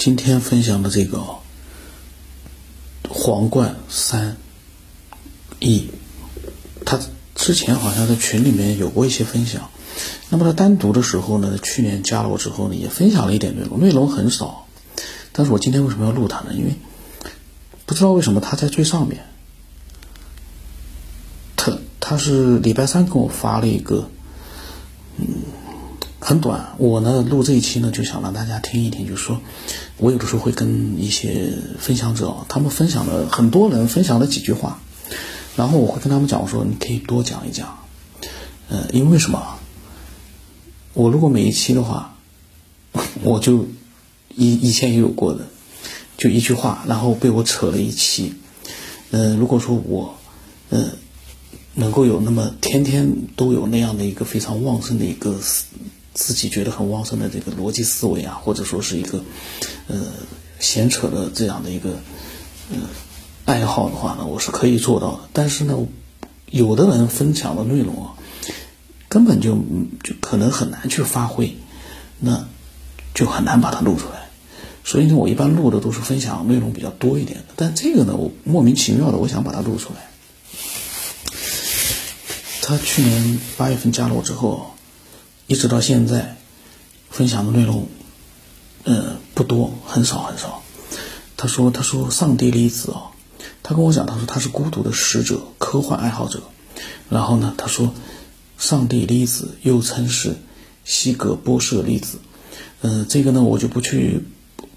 今天分享的这个皇冠三 E，他之前好像在群里面有过一些分享。那么他单独的时候呢，去年加了我之后呢，也分享了一点内容，内容很少。但是我今天为什么要录他呢？因为不知道为什么他在最上面。他他是礼拜三给我发了一个，嗯。很短，我呢录这一期呢，就想让大家听一听，就是说，我有的时候会跟一些分享者，他们分享了很多人分享了几句话，然后我会跟他们讲，我说你可以多讲一讲，呃，因为什么？我如果每一期的话，我就以以前也有过的，就一句话，然后被我扯了一期，呃，如果说我，呃，能够有那么天天都有那样的一个非常旺盛的一个。自己觉得很旺盛的这个逻辑思维啊，或者说是一个呃闲扯的这样的一个呃爱好的话呢，我是可以做到的。但是呢，有的人分享的内容啊，根本就就可能很难去发挥，那就很难把它录出来。所以呢，我一般录的都是分享内容比较多一点的。但这个呢，我莫名其妙的，我想把它录出来。他去年八月份加了我之后。一直到现在，分享的内容，呃，不多，很少很少。他说：“他说上帝粒子啊，他跟我讲，他说他是孤独的使者，科幻爱好者。然后呢，他说，上帝粒子又称是希格波舍粒子。嗯，这个呢，我就不去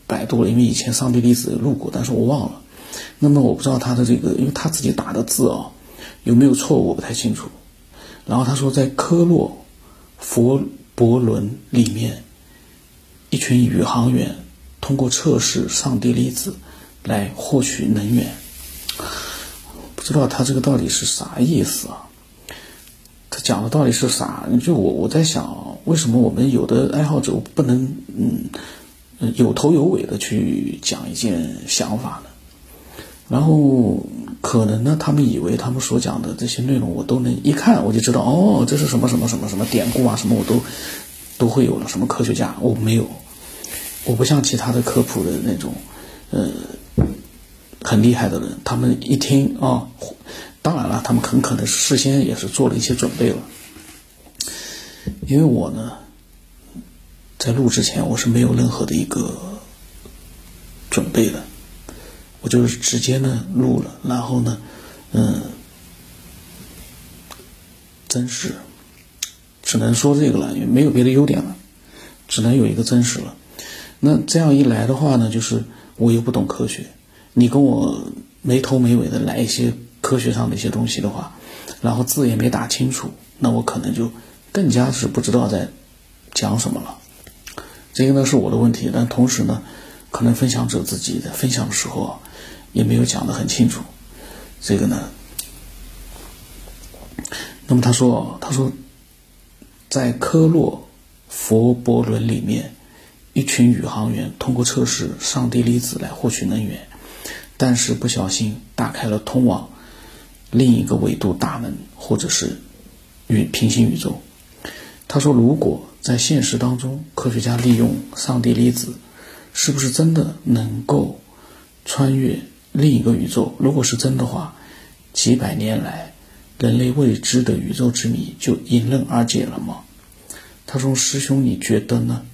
百度了，因为以前上帝粒子录过，但是我忘了。那么我不知道他的这个，因为他自己打的字啊，有没有错误，我不太清楚。然后他说，在科洛。”佛伯伦里面，一群宇航员通过测试上帝粒子来获取能源。不知道他这个到底是啥意思啊？他讲的到底是啥？就我我在想，为什么我们有的爱好者不能嗯有头有尾的去讲一件想法呢？然后。可能呢，他们以为他们所讲的这些内容，我都能一看我就知道，哦，这是什么什么什么什么典故啊，什么我都都会有了。什么科学家，我没有，我不像其他的科普的那种，呃，很厉害的人，他们一听啊，当然了，他们很可能事先也是做了一些准备了。因为我呢，在录之前我是没有任何的一个准备的。我就是直接呢录了，然后呢，嗯，真实，只能说这个了，也没有别的优点了，只能有一个真实了。那这样一来的话呢，就是我又不懂科学，你跟我没头没尾的来一些科学上的一些东西的话，然后字也没打清楚，那我可能就更加是不知道在讲什么了。这个呢是我的问题，但同时呢，可能分享者自己在分享的时候。也没有讲得很清楚，这个呢？那么他说，他说，在科洛佛伯伦里面，一群宇航员通过测试上帝粒子来获取能源，但是不小心打开了通往另一个维度大门，或者是与平行宇宙。他说，如果在现实当中，科学家利用上帝粒子，是不是真的能够穿越？另一个宇宙，如果是真的话，几百年来人类未知的宇宙之谜就迎刃而解了吗？他说：“师兄，你觉得呢？”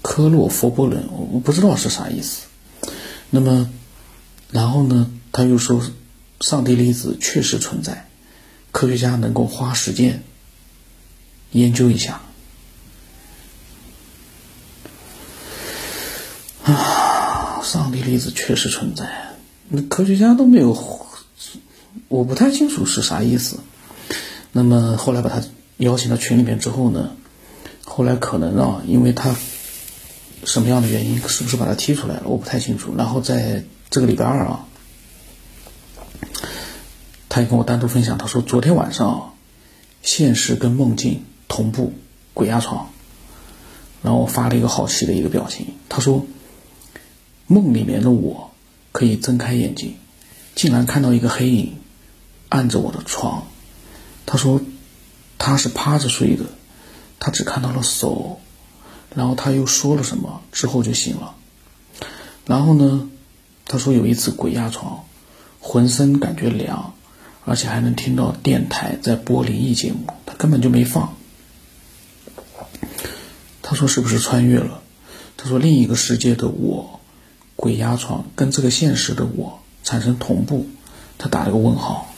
科洛佛波伦，我不知道是啥意思。那么，然后呢？他又说，上帝粒子确实存在，科学家能够花时间研究一下。啊。上帝粒子确实存在，那科学家都没有，我不太清楚是啥意思。那么后来把他邀请到群里面之后呢，后来可能啊，因为他什么样的原因，是不是把他踢出来了？我不太清楚。然后在这个礼拜二啊，他也跟我单独分享，他说昨天晚上现实跟梦境同步，鬼压床。然后我发了一个好奇的一个表情，他说。梦里面的我，可以睁开眼睛，竟然看到一个黑影按着我的床。他说他是趴着睡的，他只看到了手，然后他又说了什么，之后就醒了。然后呢，他说有一次鬼压床，浑身感觉凉，而且还能听到电台在播灵异节目，他根本就没放。他说是不是穿越了？他说另一个世界的我，鬼压床跟这个现实的我产生同步，他打了个问号。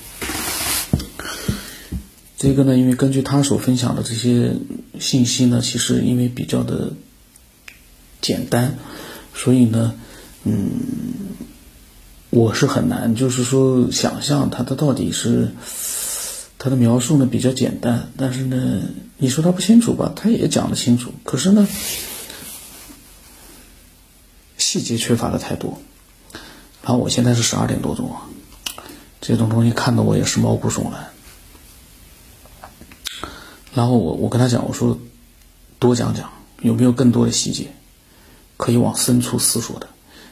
这个呢，因为根据他所分享的这些信息呢，其实因为比较的简单，所以呢，嗯，我是很难就是说想象他的到底是他的描述呢比较简单，但是呢，你说他不清楚吧，他也讲得清楚，可是呢，细节缺乏的太多。然后我现在是十二点多钟啊，这种东西看得我也是毛骨悚然。然后我我跟他讲，我说多讲讲，有没有更多的细节可以往深处思索的？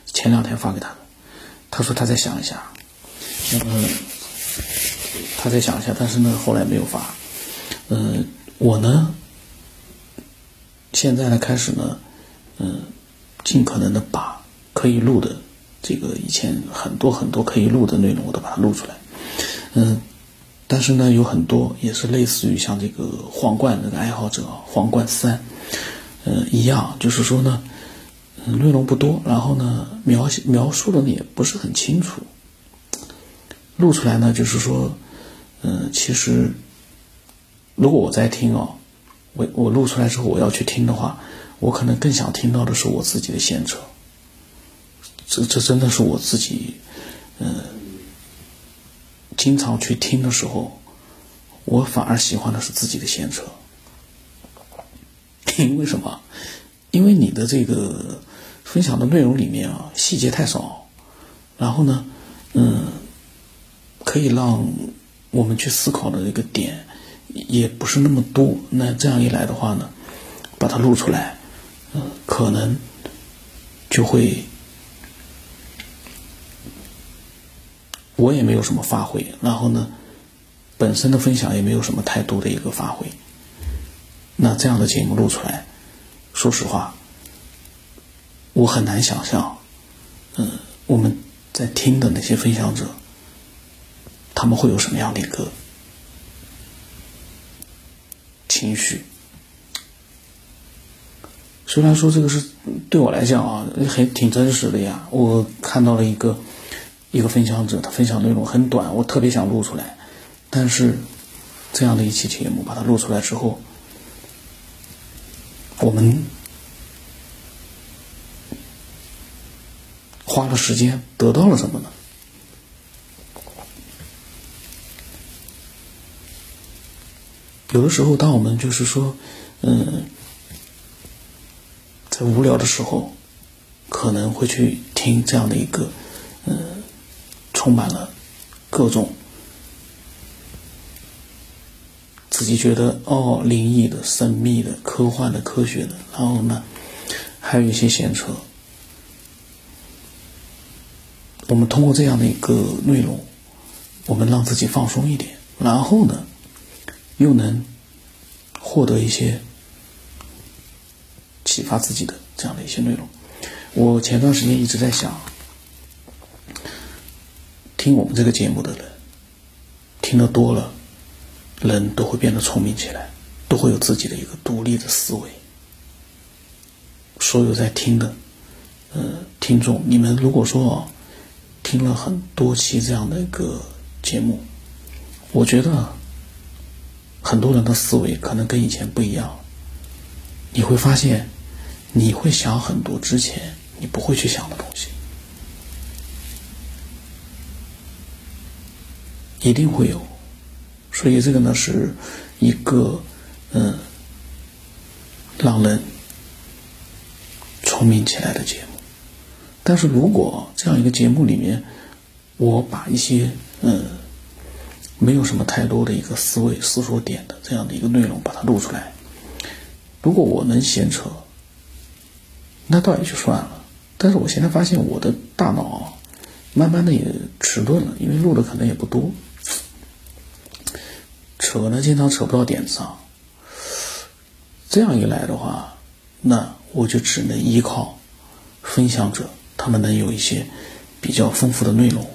前两天发给他的，他说他再想一下，那嗯，他再想一下，但是呢后来没有发。嗯，我呢现在呢开始呢，嗯，尽可能的把可以录的这个以前很多很多可以录的内容，我都把它录出来，嗯。但是呢，有很多也是类似于像这个皇冠那个爱好者，皇冠三，呃，一样，就是说呢，内容不多，然后呢，描写描述的也不是很清楚。录出来呢，就是说，嗯，其实，如果我在听哦，我我录出来之后我要去听的话，我可能更想听到的是我自己的现车。这这真的是我自己，嗯。经常去听的时候，我反而喜欢的是自己的献车。因为什么？因为你的这个分享的内容里面啊，细节太少，然后呢，嗯，可以让我们去思考的这个点也不是那么多。那这样一来的话呢，把它录出来，嗯，可能就会。我也没有什么发挥，然后呢，本身的分享也没有什么太多的一个发挥。那这样的节目录出来，说实话，我很难想象，嗯，我们在听的那些分享者，他们会有什么样的一个情绪。虽然说这个是对我来讲啊，还挺真实的呀，我看到了一个。一个分享者，他分享内容很短，我特别想录出来，但是这样的一期节目把它录出来之后，我们花了时间得到了什么呢？有的时候，当我们就是说，嗯，在无聊的时候，可能会去听这样的一个，充满了各种自己觉得哦灵异的、神秘的、科幻的、科学的，然后呢，还有一些闲扯。我们通过这样的一个内容，我们让自己放松一点，然后呢，又能获得一些启发自己的这样的一些内容。我前段时间一直在想。听我们这个节目的人，听得多了，人都会变得聪明起来，都会有自己的一个独立的思维。所有在听的，呃，听众，你们如果说听了很多期这样的一个节目，我觉得很多人的思维可能跟以前不一样。你会发现，你会想很多之前你不会去想的东西。一定会有，所以这个呢是一个嗯让人聪明起来的节目。但是如果这样一个节目里面，我把一些嗯没有什么太多的一个思维思索点的这样的一个内容把它录出来，如果我能闲扯，那倒也就算了。但是我现在发现我的大脑慢慢的也迟钝了，因为录的可能也不多。扯呢，经常扯不到点子上。这样一来的话，那我就只能依靠分享者，他们能有一些比较丰富的内容，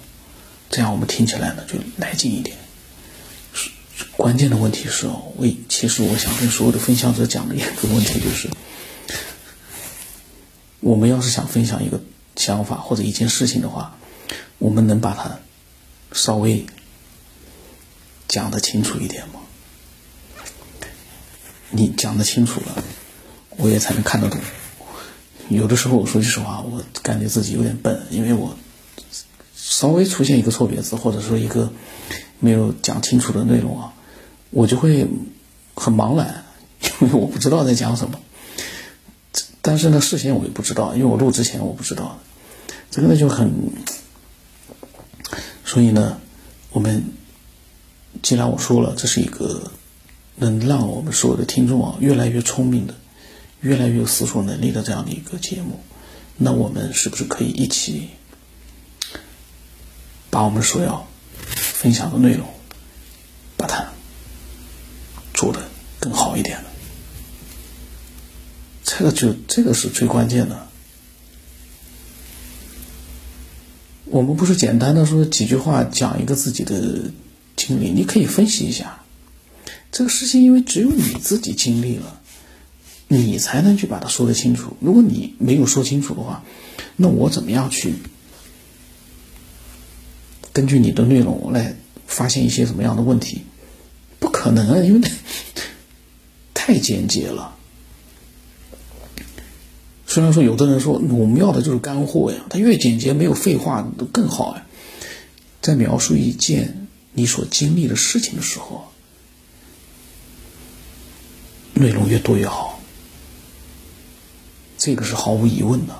这样我们听起来呢就来劲一点。关键的问题是，我其实我想跟所有的分享者讲的一个问题就是，我们要是想分享一个想法或者一件事情的话，我们能把它稍微讲得清楚一点吗？你讲得清楚了，我也才能看得懂。有的时候，我说句实话，我感觉自己有点笨，因为我稍微出现一个错别字，或者说一个没有讲清楚的内容啊。我就会很茫然，因为我不知道在讲什么。但是呢，事先我也不知道，因为我录之前我不知道。这个呢就很，所以呢，我们既然我说了，这是一个能让我们所有的听众啊越来越聪明的、越来越有思索能力的这样的一个节目，那我们是不是可以一起把我们所要分享的内容，把它。做的更好一点呢，这个就这个是最关键的。我们不是简单的说几句话讲一个自己的经历，你可以分析一下这个事情，因为只有你自己经历了，你才能去把它说得清楚。如果你没有说清楚的话，那我怎么样去根据你的内容来发现一些什么样的问题？不可能啊，因为太简洁了。虽然说有的人说我们要的就是干货呀，它越简洁没有废话都更好呀。在描述一件你所经历的事情的时候，内容越多越好，这个是毫无疑问的。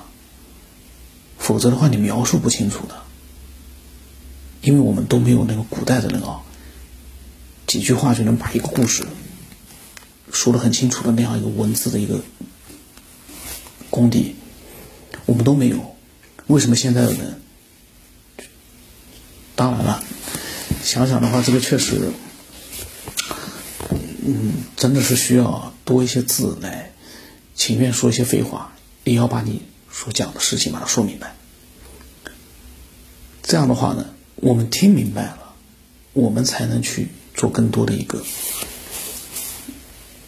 否则的话，你描述不清楚的，因为我们都没有那个古代的人啊。几句话就能把一个故事说得很清楚的那样一个文字的一个功底，我们都没有。为什么现在的人？当然了，想想的话，这个确实，嗯，真的是需要多一些字来，情愿说一些废话，也要把你所讲的事情把它说明白。这样的话呢，我们听明白了，我们才能去。做更多的一个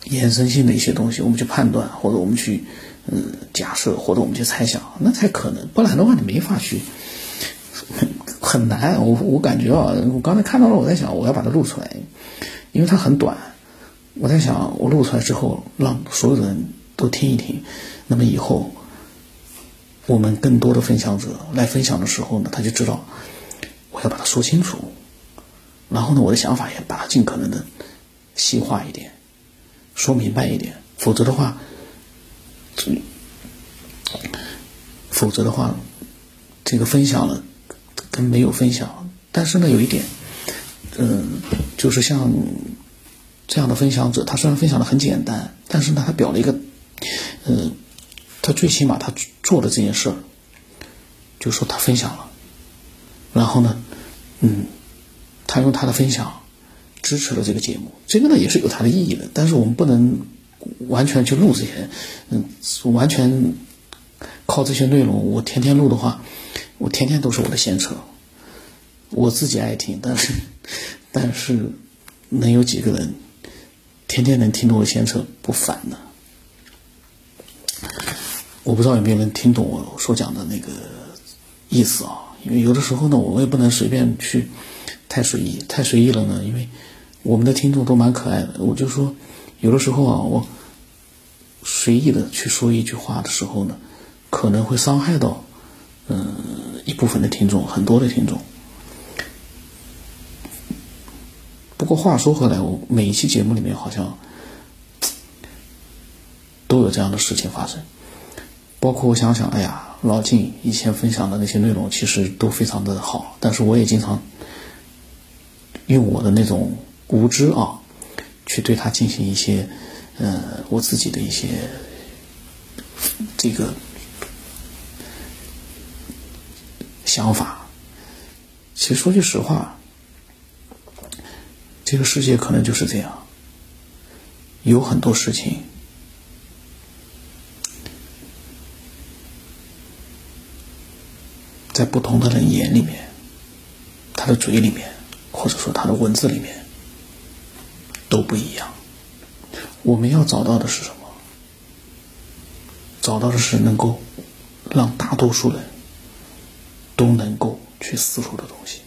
延伸性的一些东西，我们去判断，或者我们去嗯假设，或者我们去猜想，那才可能。不然的话，你没法去，很难。我我感觉啊，我刚才看到了，我在想，我要把它录出来，因为它很短。我在想，我录出来之后，让所有的人都听一听。那么以后，我们更多的分享者来分享的时候呢，他就知道我要把它说清楚。然后呢，我的想法也把它尽可能的细化一点，说明白一点。否则的话，否则的话，这个分享了没有分享。但是呢，有一点，嗯，就是像这样的分享者，他虽然分享的很简单，但是呢，他表了一个，嗯，他最起码他做的这件事儿，就说他分享了，然后呢，嗯。他用他的分享支持了这个节目，这个呢也是有它的意义的。但是我们不能完全去录这些，嗯，完全靠这些内容。我天天录的话，我天天都是我的闲扯，我自己爱听，但是但是能有几个人天天能听懂我闲扯不烦呢？我不知道有没有人听懂我所讲的那个意思啊？因为有的时候呢，我也不能随便去。太随意，太随意了呢。因为我们的听众都蛮可爱的，我就说，有的时候啊，我随意的去说一句话的时候呢，可能会伤害到嗯一部分的听众，很多的听众。不不过话说回来，我每一期节目里面好像都有这样的事情发生，包括我想想，哎呀，老晋以前分享的那些内容其实都非常的好，但是我也经常。用我的那种无知啊，去对他进行一些，呃，我自己的一些这个想法。其实说句实话，这个世界可能就是这样。有很多事情在不同的人眼里面他的嘴里面或者说他的文字里面都不一样。我们要找到的是什么？找到的是能够让大多数人都能够去思索的东西。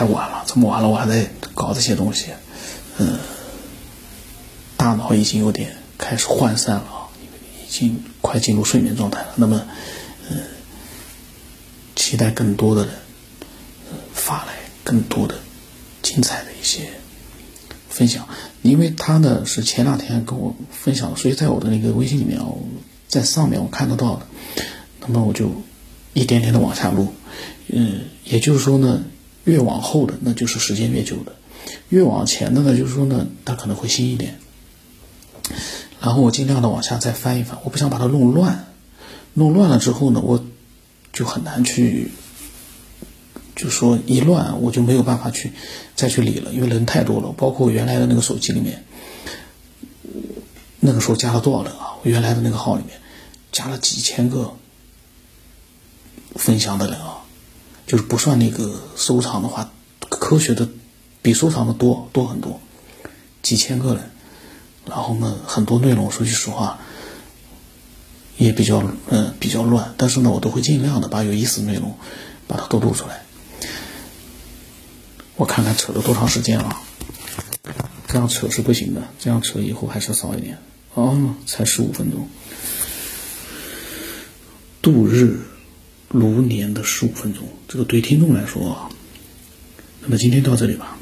太晚了，这么晚了，我还在搞这些东西，嗯，大脑已经有点开始涣散了啊，已经快进入睡眠状态了。那么，嗯，期待更多的人发来更多的精彩的一些分享，因为他呢是前两天跟我分享的，所以在我的那个微信里面，在上面我看得到的，那么我就一点点的往下录，嗯，也就是说呢。越往后的，那就是时间越久的；越往前的呢，就是说呢，它可能会新一点。然后我尽量的往下再翻一翻，我不想把它弄乱。弄乱了之后呢，我就很难去，就说一乱，我就没有办法去再去理了，因为人太多了。包括我原来的那个手机里面，那个时候加了多少人啊？我原来的那个号里面加了几千个分享的人啊。就是不算那个收藏的话，科学的比收藏的多多很多，几千个人，然后呢，很多内容说句实话也比较嗯比较乱，但是呢，我都会尽量的把有意思的内容把它都录出来。我看看扯了多长时间了，这样扯是不行的，这样扯以后还是少一点。哦，才十五分钟，度日。如年的十五分钟，这个对听众来说啊，那么今天到这里吧。